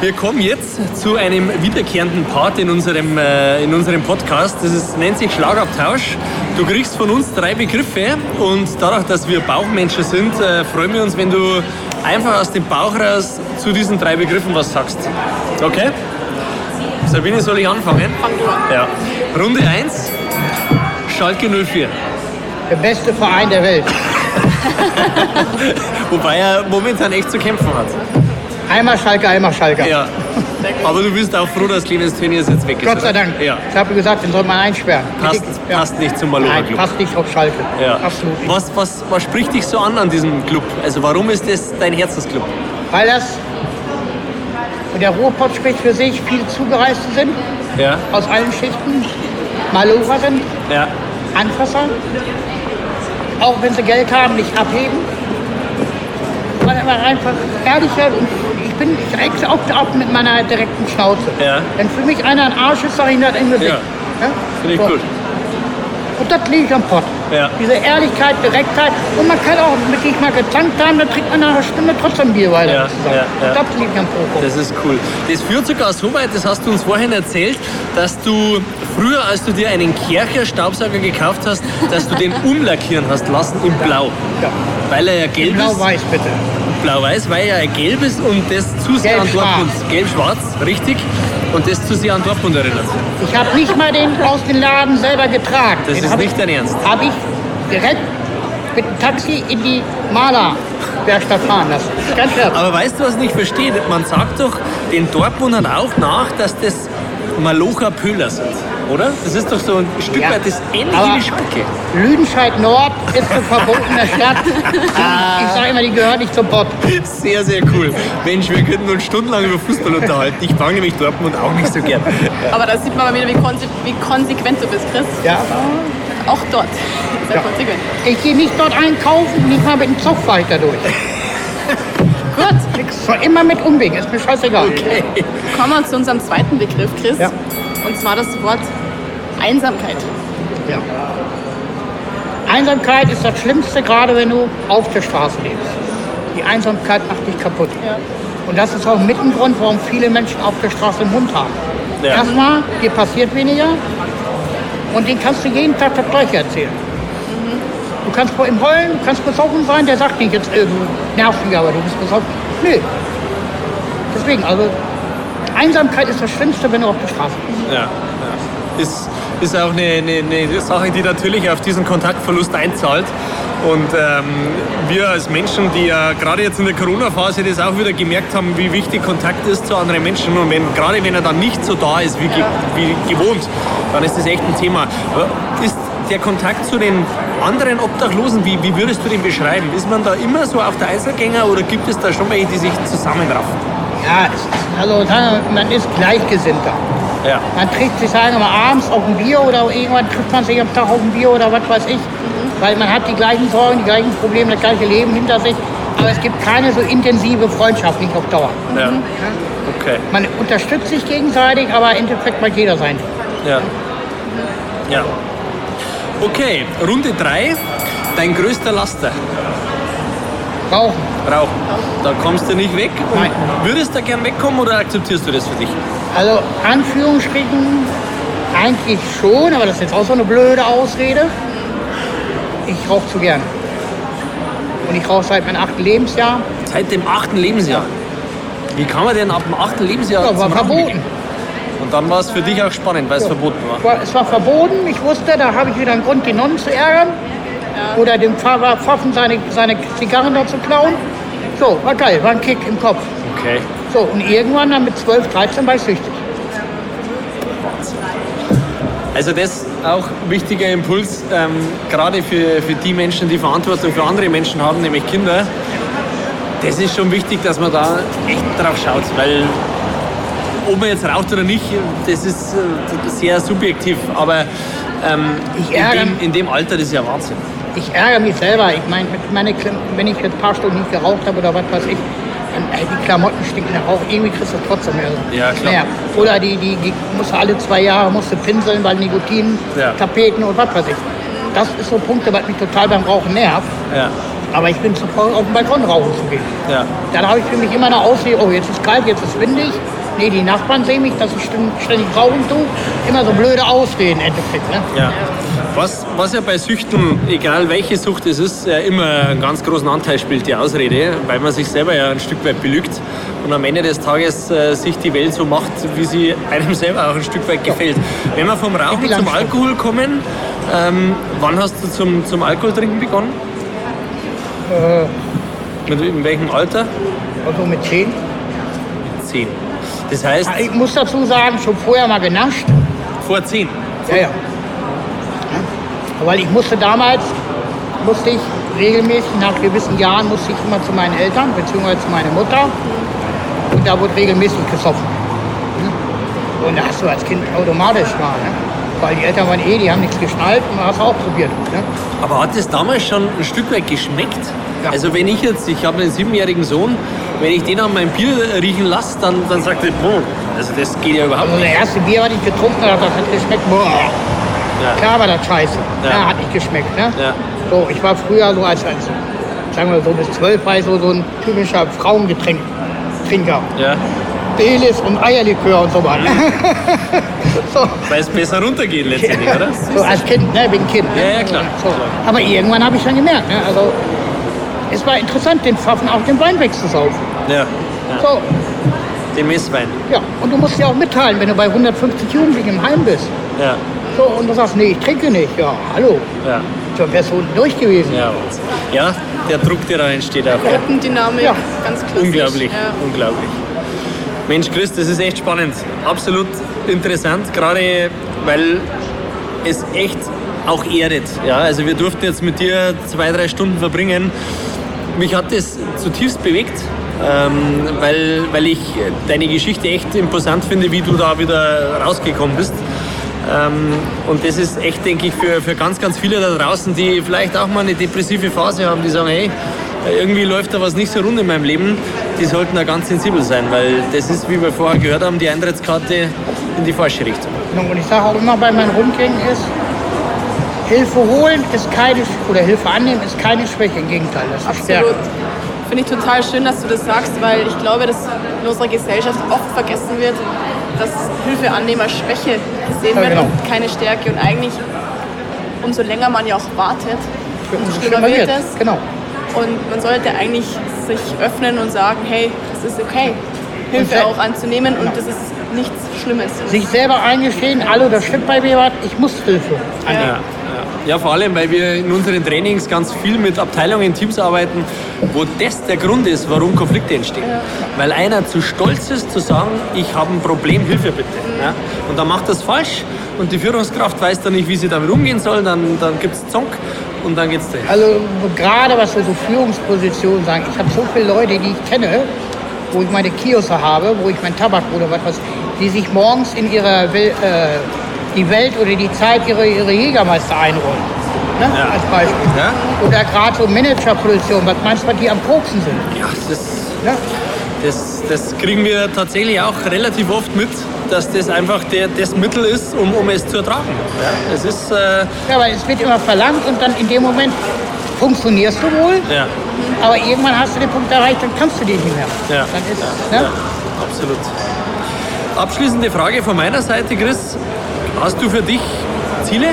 Wir kommen jetzt zu einem wiederkehrenden Part in unserem, äh, in unserem Podcast. Das ist, nennt sich Schlagabtausch. Du kriegst von uns drei Begriffe und dadurch, dass wir Bauchmenschen sind, äh, freuen wir uns, wenn du einfach aus dem Bauch raus zu diesen drei Begriffen was sagst. Okay? Sabine, soll ich anfangen? Fang du an. Ja. Runde 1, Schalke 04. Der beste Verein der Welt. Wobei er momentan echt zu kämpfen hat. Einmal Schalke, einmal Schalke. Ja. Aber du bist auch froh, dass Clemens Tönnies jetzt weg ist. Gott sei oder? Dank. Ja. Ich habe gesagt, den soll man einsperren. Passt, Ja. passt nicht zum Malocher Nein, Club. passt nicht auf Schalke. Ja. Absolut nicht. Was, was, was spricht dich so an an diesem Club? Also warum ist das dein Herzensclub? Weil das, und der Ruhrpott spricht für sich, viele Zugereiste sind, Ja. aus allen Schichten, Malocher sind, Ja. Anfasser, auch wenn sie Geld haben, nicht abheben. Er einfach ehrlicher und bin, ich rechte auch ab mit meiner direkten Schnauze. Ja. Wenn für mich einer ein Arsch ist, sag ich das im Gesicht. Ja. Finde ich So. gut. Und das liegt am Pott. Ja. Diese Ehrlichkeit, Direktheit. Und man kann auch mit sich mal gezankt haben, dann trinkt man nach einer Stunde trotzdem Bier weiter. Ja, ja, ja. Das liegt am Proko. Das ist cool. Das führt sogar so weit, das hast du uns vorhin erzählt, dass du früher, als du dir einen Kercher Staubsauger gekauft hast, dass du den umlackieren hast lassen in Blau. Ja. Weil er ja gelb ist. Blau-Weiß bitte. Blau-Weiß, weil er ja gelb ist und das zu sehr an. Dortmund. Gelb-schwarz, richtig. Und das zu sehr an Dortmund erinnert. Ich habe nicht mal den aus dem Laden selber getragen. Das den ist nicht ich, dein Ernst. Habe ich direkt mit dem Taxi in die Malerwerkstatt fahren lassen. Ganz klar. Aber weißt du, was ich nicht verstehe? Man sagt doch den Dortmundern auch nach, dass das Malocher Pöhler sind, oder? Das ist doch so ein Stück Ja. weit das ähnliche Aber- wie Schalke. Lüdenscheid Nord ist eine verbotene Stadt. ich sage immer, die gehört nicht zum Pott. Sehr, sehr cool. Mensch, wir könnten uns stundenlang über Fußball unterhalten. Ich mag nämlich Dortmund auch nicht so gern. Aber da sieht man mal wieder, wie, konse wie konsequent du bist, Chris. Ja. Auch dort. Sehr Ja. konsequent. Ich gehe nicht dort einkaufen, nicht mal mit dem Zug fahre ich da durch. Gut, soll immer mit Umwegen, ist mir scheißegal. Okay. kommen wir zu unserem zweiten Begriff, Chris. Ja. Und zwar das Wort Einsamkeit. Ja. Einsamkeit ist das Schlimmste, gerade wenn du auf der Straße lebst. Die Einsamkeit macht dich kaputt. Ja. Und das ist auch mit ein Grund, warum viele Menschen auf der Straße einen Hund haben. Ja. Erstmal, dir passiert weniger und den kannst du jeden Tag das Gleiche erzählen. Du kannst ihm heulen, du kannst besoffen sein, der sagt nicht jetzt, nervst mich, aber du bist besoffen. Nö. Deswegen, also Einsamkeit ist das Schlimmste, wenn du auf der Straße bist. Ja, ja. Ist, ist auch eine, eine, eine Sache, die natürlich auf diesen Kontaktverlust einzahlt. Und ähm, wir als Menschen, die ja gerade jetzt in der Corona-Phase das auch wieder gemerkt haben, wie wichtig Kontakt ist zu anderen Menschen und wenn, gerade wenn er dann nicht so da ist wie, ge wie gewohnt, dann ist das echt ein Thema. Aber Ist der Kontakt zu den anderen Obdachlosen, wie, wie würdest du den beschreiben? Ist man da immer so auf der Einzelgänger oder gibt es da schon welche, die sich zusammenraffen? Ja, also man ist Gleichgesinnter. Ja. Man trifft sich, sagen wir mal, abends auf ein Bier oder irgendwann trifft man sich am Tag auf ein Bier oder was weiß ich. Weil man hat die gleichen Sorgen, die gleichen Probleme, das gleiche Leben hinter sich. Aber es gibt keine so intensive Freundschaft, nicht auf Dauer. Ja. Okay. Man unterstützt sich gegenseitig, aber im Endeffekt macht jeder sein. Ja. Ja. Okay, Runde 3. Dein größter Laster. Rauchen. Rauchen. Da kommst du nicht weg. Und Nein. Würdest du gern wegkommen oder akzeptierst du das für dich? Also Anführungsstrichen eigentlich schon, aber das ist jetzt auch so eine blöde Ausrede. Ich rauche zu gern. Und ich rauche seit meinem achten Lebensjahr. Seit dem achten Lebensjahr. Wie kann man denn ab dem achten Lebensjahr Ja, war verboten. Und dann war es für dich auch spannend, weil es verboten war. Es war, verboten. Ich wusste, da habe ich wieder einen Grund, die Nonnen zu ärgern. Oder dem Pfarrer Pfaffen seine, seine Zigarren da zu klauen. So, war geil, war ein Kick im Kopf. Okay. So, und irgendwann dann mit 12, 13 war ich süchtig. Also das auch ein wichtiger Impuls, ähm, gerade für, für die Menschen, die Verantwortung für andere Menschen haben, nämlich Kinder. Das ist schon wichtig, dass man da echt drauf schaut, weil ob man jetzt raucht oder nicht, das ist äh, sehr subjektiv, aber ähm, Ich in, ärgere- dem, in dem Alter, das ist ja Wahnsinn. Ich ärgere mich selber. Ich meine, meine, wenn ich jetzt ein paar Stunden nicht geraucht habe oder was weiß ich, dann, ey, die Klamotten stinken nach Rauch. Irgendwie kriegst du es trotzdem mehr. Ja, klar. Naja, oder die, die, die musst du alle zwei Jahre musst du pinseln, weil Nikotin, Ja. Tapeten und was weiß ich. Das ist so Punkte, was mich total beim Rauchen nervt. Ja, Aber ich bin zu faul, auf den Balkon rauchen zu gehen. ja. Dann habe ich für mich immer eine Ausrede, oh, jetzt ist kalt, jetzt ist windig. Nee, die Nachbarn sehen mich, dass ich ständ- ständig rauchen tue. Immer so blöde Ausreden im Endeffekt. Ne? Ja. Was, was ja bei Süchten, egal welche Sucht es ist, ja immer einen ganz großen Anteil spielt, die Ausrede, weil man sich selber ja ein Stück weit belügt und am Ende des Tages äh, sich die Welt so macht, wie sie einem selber auch ein Stück weit gefällt. Wenn wir vom Rauchen zum? Alkohol kommen, ähm, wann hast du zum, zum Alkohol trinken begonnen? Mit, in welchem Alter? Also mit 10. Zehn. Das heißt, Ich muss dazu sagen, schon vorher mal genascht. vor zehn. Ja, ja. Weil ich musste damals, musste ich regelmäßig, nach gewissen Jahren, musste ich immer zu meinen Eltern, beziehungsweise zu meiner Mutter. Und da wurde regelmäßig gesoffen. Und da hast du als Kind automatisch mal, ne? Weil die Eltern waren eh, die haben nichts geschnallt und hast auch probiert. Ne? Aber hat das damals schon ein Stück weit geschmeckt? Ja. Also wenn ich jetzt, ich habe einen siebenjährigen Sohn, wenn ich den an mein Bier riechen lasse, dann, dann sagt er, boah, also das geht ja überhaupt Also nicht. das erste Bier, was ich getrunken habe, das hat geschmeckt. Boah. Ja. Klar war das scheiße. Ja. ja hat nicht geschmeckt. Ne? Ja. So, ich war früher so als, als sagen wir so bis zwölf war ich so, so ein typischer Frauengetränk-Trinker. Ja. Belis und Eierlikör und so weiter. Mhm. so. Weil es besser runtergeht letztendlich, oder? So als Kind, ne, wegen Kind. Ne? Ja, ja, klar. So. Aber irgendwann habe ich dann gemerkt, ne, also es war interessant, den Pfaffen auch den Wein wegzusaufen. Ja. So. Den Misswein. Ja, und du musst ja auch mitteilen, wenn du bei 150 Jugendlichen im Heim bist. Ja. So, und du sagst, nee, ich trinke nicht. Ja, hallo. Ja. So wärst du unten durch gewesen. Ja, ja, der Druck, der da entsteht auch. Gruppendynamik, ja. ganz klassisch. Unglaublich, ja. unglaublich. Mensch, Chris, das ist echt spannend. Absolut interessant, gerade weil es echt auch erdet. Ja, also wir durften jetzt mit dir zwei, drei Stunden verbringen. Mich hat das zutiefst bewegt, ähm, weil, weil ich deine Geschichte echt imposant finde, wie du da wieder rausgekommen bist. Ähm, und das ist echt, denke ich, für, für ganz, ganz viele da draußen, die vielleicht auch mal eine depressive Phase haben, die sagen, hey, irgendwie läuft da was nicht so rund in meinem Leben, die sollten da ganz sensibel sein, weil das ist, wie wir vorher gehört haben, die Eintrittskarte in die falsche Richtung. Und ich sage auch immer bei meinen Rundgängen ist, Hilfe holen ist keine, oder Hilfe annehmen ist keine Schwäche, im Gegenteil, das ist Absolut. Stärke. Finde ich total schön, dass du das sagst, weil ich glaube, dass in unserer Gesellschaft oft vergessen wird, dass Hilfeannehmer Schwäche gesehen ja, wird genau. und keine Stärke. Und eigentlich, umso länger man ja auch wartet, umso schlimmer wird es. Genau. Und man sollte eigentlich sich öffnen und sagen, hey, es ist okay, Hilfe auch anzunehmen und das ist nichts Schlimmes. Sich selber eingestehen, hallo, das stimmt bei mir was, ich muss Hilfe annehmen. Ja. Ja, vor allem, weil wir in unseren Trainings ganz viel mit Abteilungen, Teams arbeiten, wo das der Grund ist, warum Konflikte entstehen. Ja. Weil einer zu stolz ist, zu sagen, ich habe ein Problem, Hilfe bitte. Mhm. Ja? Und dann macht das falsch und die Führungskraft weiß dann nicht, wie sie damit umgehen soll, dann, dann gibt es Zonk und dann geht es dahin. Also gerade was wir so Führungspositionen sagen, ich habe so viele Leute, die ich kenne, wo ich meine Kioske habe, wo ich mein Tabak oder was, was die sich morgens in ihrer Will, äh, die Welt oder die Zeit ihre, ihre Jägermeister einrollen. Ne? Ja. Als Beispiel. Ja? Oder gerade so Managerposition, was was die am Koksen sind? Ja, das, ja? das, das kriegen wir tatsächlich auch relativ oft mit, dass das einfach der, das Mittel ist, um, um es zu ertragen. Ja, es ist, äh ja, weil es wird immer verlangt und dann in dem Moment funktionierst du wohl, ja. aber irgendwann hast du den Punkt erreicht, dann kannst du den nicht mehr. Ja. Dann ist, ja. Ne? absolut. Abschließende Frage von meiner Seite, Chris. Hast du für dich Ziele?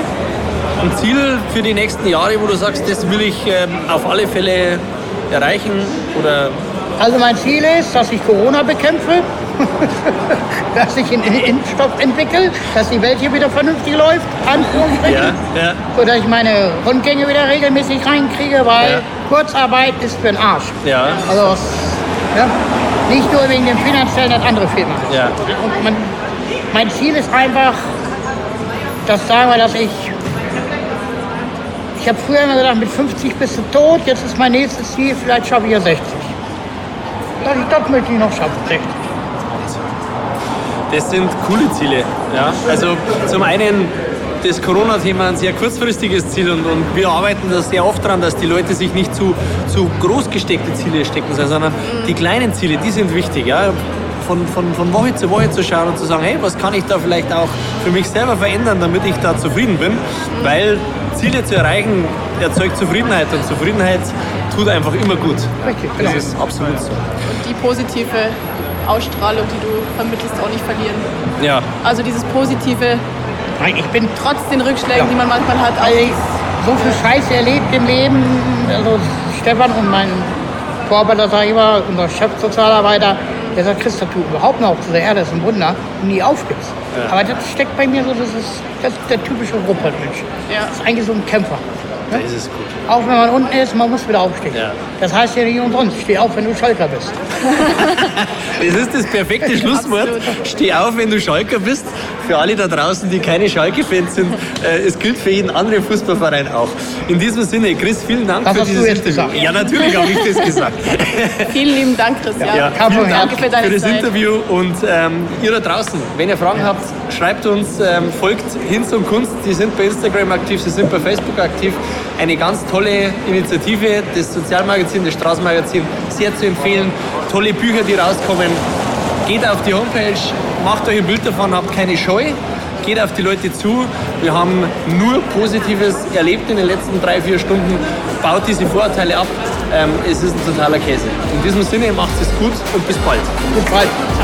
Ein Ziel für die nächsten Jahre, wo du sagst, das will ich ähm, auf alle Fälle erreichen? Oder also mein Ziel ist, dass ich Corona bekämpfe, dass ich einen Impfstoff entwickle, dass die Welt hier wieder vernünftig läuft, ja, ja. so dass ich meine Rundgänge wieder regelmäßig reinkriege, weil ja. Kurzarbeit ist für den Arsch. Ja. Also ja, nicht nur wegen dem finanziellen, das andere Firma. Ja. Und man, mein Ziel ist einfach, das sagen wir, dass ich. Ich habe früher immer gedacht, mit 50 bist du tot, jetzt ist mein nächstes Ziel, vielleicht schaffe ich ja 60. Das, das möchte ich noch schaffen, 60. Das sind coole Ziele. Ja? Also zum einen das Corona-Thema ein sehr kurzfristiges Ziel und, und, wir arbeiten da sehr oft daran, dass die Leute sich nicht zu, zu groß gesteckte Ziele stecken, sondern die kleinen Ziele, die sind wichtig. Ja? Von, von, von Woche zu Woche zu schauen und zu sagen, hey, was kann ich da vielleicht auch für mich selber verändern, damit ich da zufrieden bin. Weil Ziele zu erreichen erzeugt Zufriedenheit und Zufriedenheit tut einfach immer gut. Richtig, genau. Das ist absolut so. Und die positive Ausstrahlung, die du vermittelst, auch nicht verlieren. Ja. Also dieses positive, Nein, ich bin trotz den Rückschlägen, ja. die man manchmal hat, auch so viel Scheiße erlebt im Leben. Also Stefan und mein Vorbilder, sag ich mal, unser Chefsozialarbeiter, der sagt, Christa, du überhaupt noch zu der Erde ist ein Wunder und nie aufgibst. Ja. Aber das steckt bei mir so, das ist, das ist der typische Ruppert-Mensch. Ja. Das ist eigentlich so ein Kämpfer. Da ist es gut. Auch wenn man unten ist, man muss wieder aufstehen. Ja. Das heißt ja nicht umsonst, steh auf, wenn du Schalker bist. das ist das perfekte Schlusswort. Steh auf, wenn du Schalker bist. Für alle da draußen, die keine Schalke-Fans sind, äh, es gilt für jeden anderen Fußballverein auch. In diesem Sinne, Chris, vielen Dank das für dieses Interview. Gesagt. Ja, natürlich habe ich das gesagt. vielen lieben Dank, Christian. Ja, vielen Dank für, für das Zeit. Interview und ähm, ihr da draußen, wenn ihr Fragen habt, schreibt uns, ähm, folgt Hinz und Kunst. Die sind bei Instagram aktiv, sie sind bei Facebook aktiv. Eine ganz tolle Initiative, das Sozialmagazin, das Straßenmagazin, sehr zu empfehlen. Tolle Bücher, die rauskommen. Geht auf die Homepage, macht euch ein Bild davon, habt keine Scheu. geht auf die Leute zu. Wir haben nur Positives erlebt in den letzten drei, vier Stunden. Baut diese Vorurteile ab. Ähm, es ist ein totaler Käse. In diesem Sinne macht es gut und bis bald. Bis bald.